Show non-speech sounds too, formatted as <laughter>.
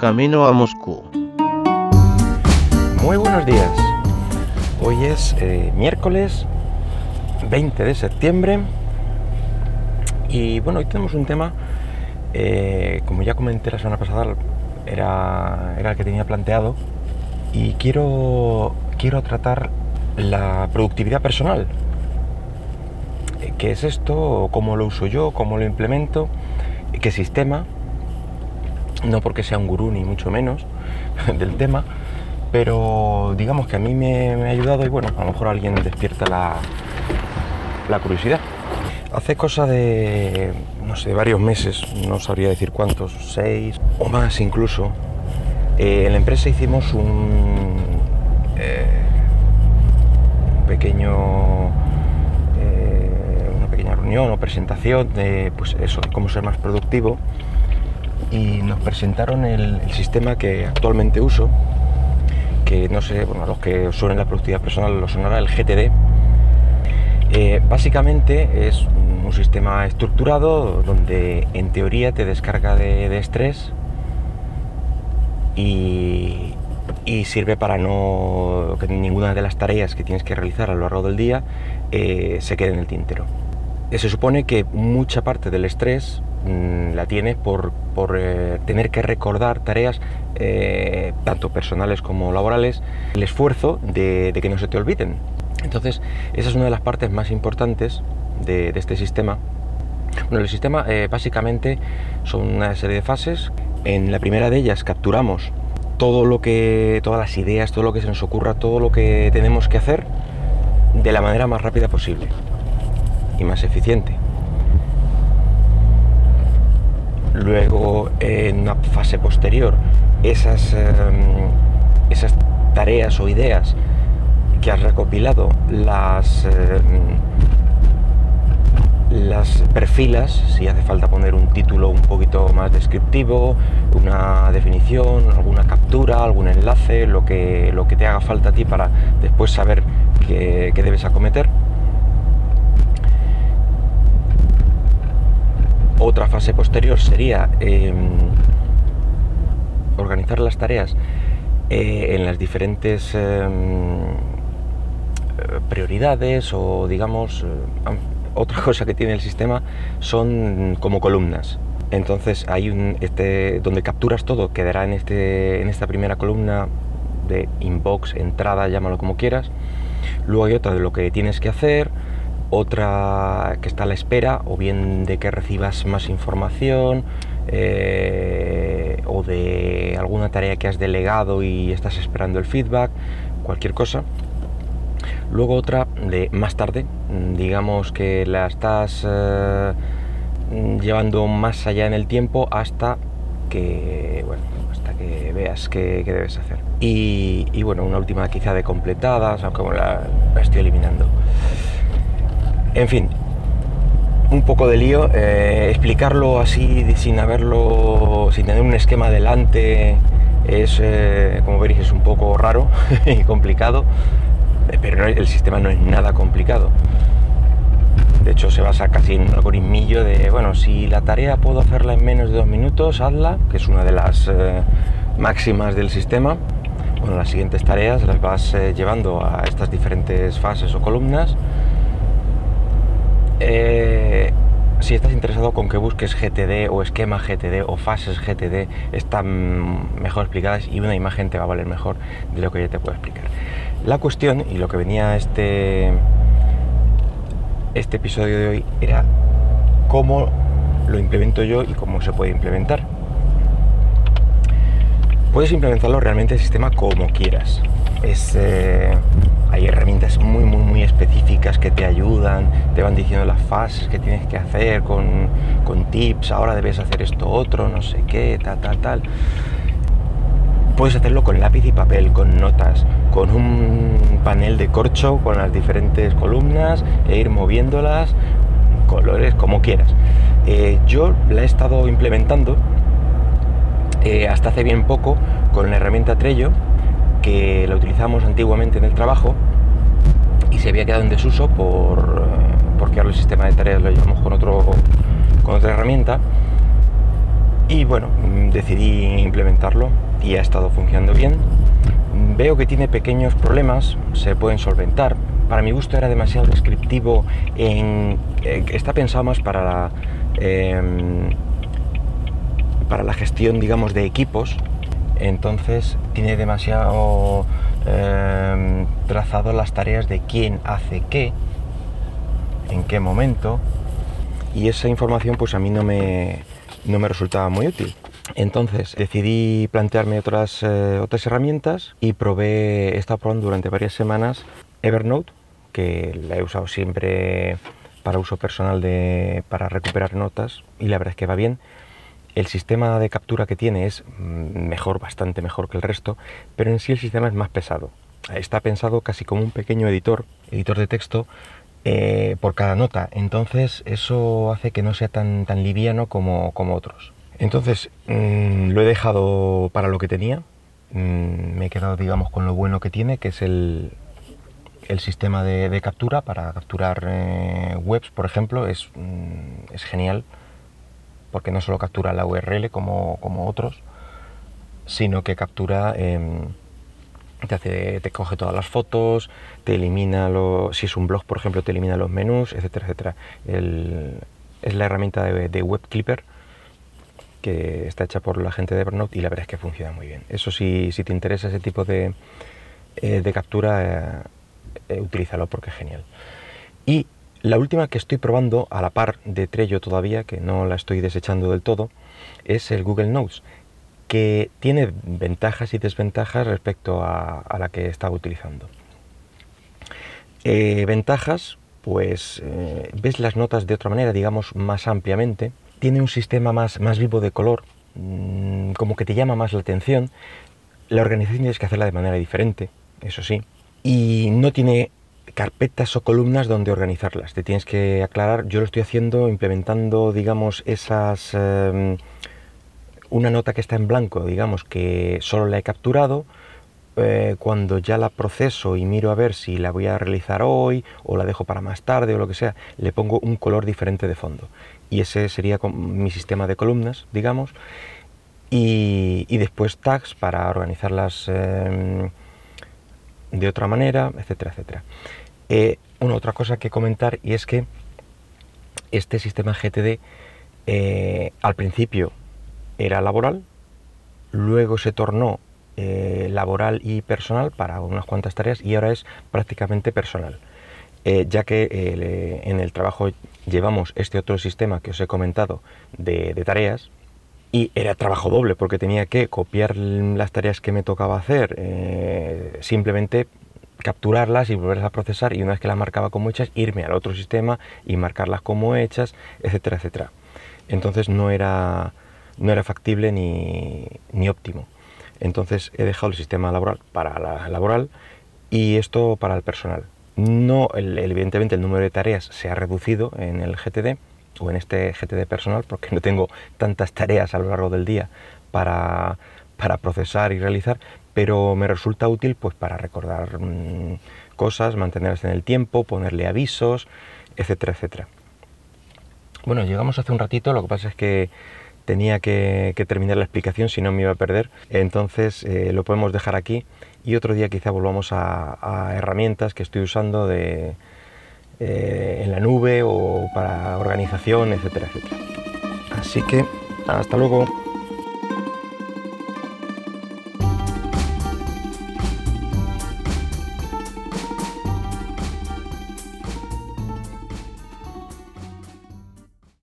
camino a Moscú. Muy buenos días. Hoy es eh, miércoles 20 de septiembre y bueno, hoy tenemos un tema, eh, como ya comenté la semana pasada, era, era el que tenía planteado y quiero, quiero tratar la productividad personal. Eh, ¿Qué es esto? ¿Cómo lo uso yo? ¿Cómo lo implemento? ¿Qué sistema? No porque sea un gurú ni mucho menos <laughs> del tema, pero digamos que a mí me, ha ayudado y bueno, a lo mejor alguien despierta la, la curiosidad. Hace cosa de, no sé, varios meses, no sabría decir cuántos, seis o más incluso, eh, en la empresa hicimos un, eh, pequeño, eh, una pequeña reunión o presentación de, pues eso, cómo ser más productivo y nos presentaron el, el sistema que actualmente uso, que no sé, bueno, los que suenen la productividad personal lo sonará el GTD. Eh, básicamente es un sistema estructurado donde en teoría te descarga de, estrés y, sirve para no que ninguna de las tareas que tienes que realizar a lo largo del día eh, se quede en el tintero. Se supone que mucha parte del estrés mm, la tienes por, tener que recordar tareas eh, tanto personales como laborales, el esfuerzo de, que no se te olviden. Entonces, esa es una de las partes más importantes de, este sistema. Bueno, el sistema eh, básicamente son una serie de fases. En la primera de ellas capturamos todo lo que, todas las ideas, todo lo que se nos ocurra, todo lo que tenemos que hacer de la manera más rápida posible y más eficiente. Luego, en una fase posterior, esas, em, esas tareas o ideas que has recopilado las, em, las perfilas, si hace falta poner un título un poquito más descriptivo, una definición, alguna captura, algún enlace, lo que, lo que te haga falta a ti para después saber qué, qué debes acometer. Otra fase posterior sería em, organizar las tareas eh, en las diferentes em, prioridades o digamos otra <laughs> cosa que tiene el sistema son como columnas. Entonces hay un este donde capturas todo quedará en este en esta primera columna de inbox, entrada, llámalo como quieras. Luego hay otra de lo que tienes que hacer, otra que está a la espera o bien de que recibas más información eh, o de alguna tarea que has delegado y estás esperando el feedback, cualquier cosa. Luego otra de más tarde, digamos que la estás eh, llevando más allá en el tiempo hasta que, bueno, hasta que veas qué, debes hacer. Y, bueno, una última quizá de completadas, aunque la estoy eliminando. En fin, un poco de lío. Eh, explicarlo así sin haberlo, sin tener un esquema delante, es, eh, como veréis, es un poco raro <laughs> y complicado, eh, pero el sistema no es nada complicado. De hecho, se basa casi en un algoritmillo de, bueno, si la tarea puedo hacerla en menos de dos minutos, hazla, que es una de las máximas del sistema. Bueno, las siguientes tareas las vas llevando a estas diferentes fases o columnas eh, si estás interesado con que busques GTD o esquema GTD o fases GTD, están mejor explicadas y una imagen te va a valer mejor de lo que yo te puedo explicar. La cuestión y lo que venía este, este episodio de hoy era cómo lo implemento yo y cómo se puede implementar. Puedes implementarlo realmente el sistema como quieras. Es, eh, hay herramientas muy, muy, muy específicas que te ayudan, te van diciendo las fases que tienes que hacer con, con tips, ahora debes hacer esto otro, no sé qué, tal, tal, tal. Puedes hacerlo con lápiz y papel, con notas, con un panel de corcho con las diferentes columnas e ir moviéndolas, colores, como quieras. Eh, yo la he estado implementando eh, hasta hace bien poco con la herramienta Trello que la utilizamos antiguamente en el trabajo y se había quedado en desuso por, eh, porque ahora el sistema de tareas lo llevamos con, otro, con otra herramienta. Y bueno, mm, decidí implementarlo y ha estado funcionando bien. Veo que tiene pequeños problemas, se pueden solventar. Para mi gusto era demasiado descriptivo, en, eh, está pensado más para la, em, para la gestión, digamos, de equipos. Entonces tiene demasiado em, trazado las tareas de quién hace qué, en qué momento. Y esa información pues a mí no me, no me resultaba muy útil. Entonces decidí plantearme otras, eh, otras herramientas y probé, estado probando durante varias semanas Evernote, que la he usado siempre para uso personal de, para recuperar notas y la verdad es que va bien. El sistema de captura que tiene es mm, mejor, bastante mejor que el resto, pero en sí el sistema es más pesado. Está pensado casi como un pequeño editor, editor de texto, eh, por cada nota. Entonces eso hace que no sea tan, tan liviano como, como otros. Entonces mm, lo he dejado para lo que tenía. Mm, me he quedado, digamos, con lo bueno que tiene, que es el, el sistema de, captura para capturar eh, webs, por ejemplo, es, es, genial porque no solo captura la URL como, como otros, sino que captura em, te, hace, te coge todas las fotos, te elimina, lo, si es un blog, por ejemplo, te elimina los menús, etcétera, etcétera. es la herramienta de, Web Clipper que está hecha por la gente de Evernote y la verdad es que funciona muy bien. Eso sí, si te interesa ese tipo de, eh, de captura, eh, eh, utilízalo porque es genial. Y la última que estoy probando, a la par de Trello todavía, que no la estoy desechando del todo, es el Google Notes que tiene ventajas y desventajas respecto a, la que estaba utilizando. Eh, ventajas, pues eh, ves las notas de otra manera, digamos, más ampliamente. Tiene un sistema más, más vivo de color, mm, como que te llama más la atención. La organización tienes que hacerla de manera diferente, eso sí. Y no tiene carpetas o columnas donde organizarlas. Te tienes que aclarar. Yo lo estoy haciendo implementando, digamos, esas... Em, una nota que está en blanco, digamos que solo la he capturado, eh, cuando ya la proceso y miro a ver si la voy a realizar hoy o la dejo para más tarde o lo que sea, le pongo un color diferente de fondo. Y ese sería mi sistema de columnas, digamos. Y, después tags para organizarlas em, de otra manera, etcétera, etcétera. Eh, una otra cosa que comentar y es que este sistema GTD eh, al principio era laboral, luego se tornó eh, laboral y personal para unas cuantas tareas y ahora es prácticamente personal. Ya que en el trabajo llevamos este otro sistema que os he comentado de, tareas y era trabajo doble porque tenía que copiar las tareas que me tocaba hacer, simplemente capturarlas y volverlas a procesar y una vez que las marcaba como hechas irme al otro sistema y marcarlas como hechas, etcétera, etcétera. Entonces no era no era factible ni, óptimo. Entonces he dejado el sistema laboral para la laboral y esto para el personal. No, evidentemente el número de tareas se ha reducido en el GTD o en este GTD personal porque no tengo tantas tareas a lo largo del día para, procesar y realizar, pero me resulta útil pues para recordar mm, cosas, mantenerlas en el tiempo, ponerle avisos, etcétera, etcétera. Bueno, llegamos hace un ratito, lo que pasa es que tenía que, terminar la explicación, si no me iba a perder. Entonces eh, lo podemos dejar aquí y otro día quizá volvamos a, herramientas que estoy usando de, eh, en la nube o para organización, etcétera, etcétera. Así que hasta luego.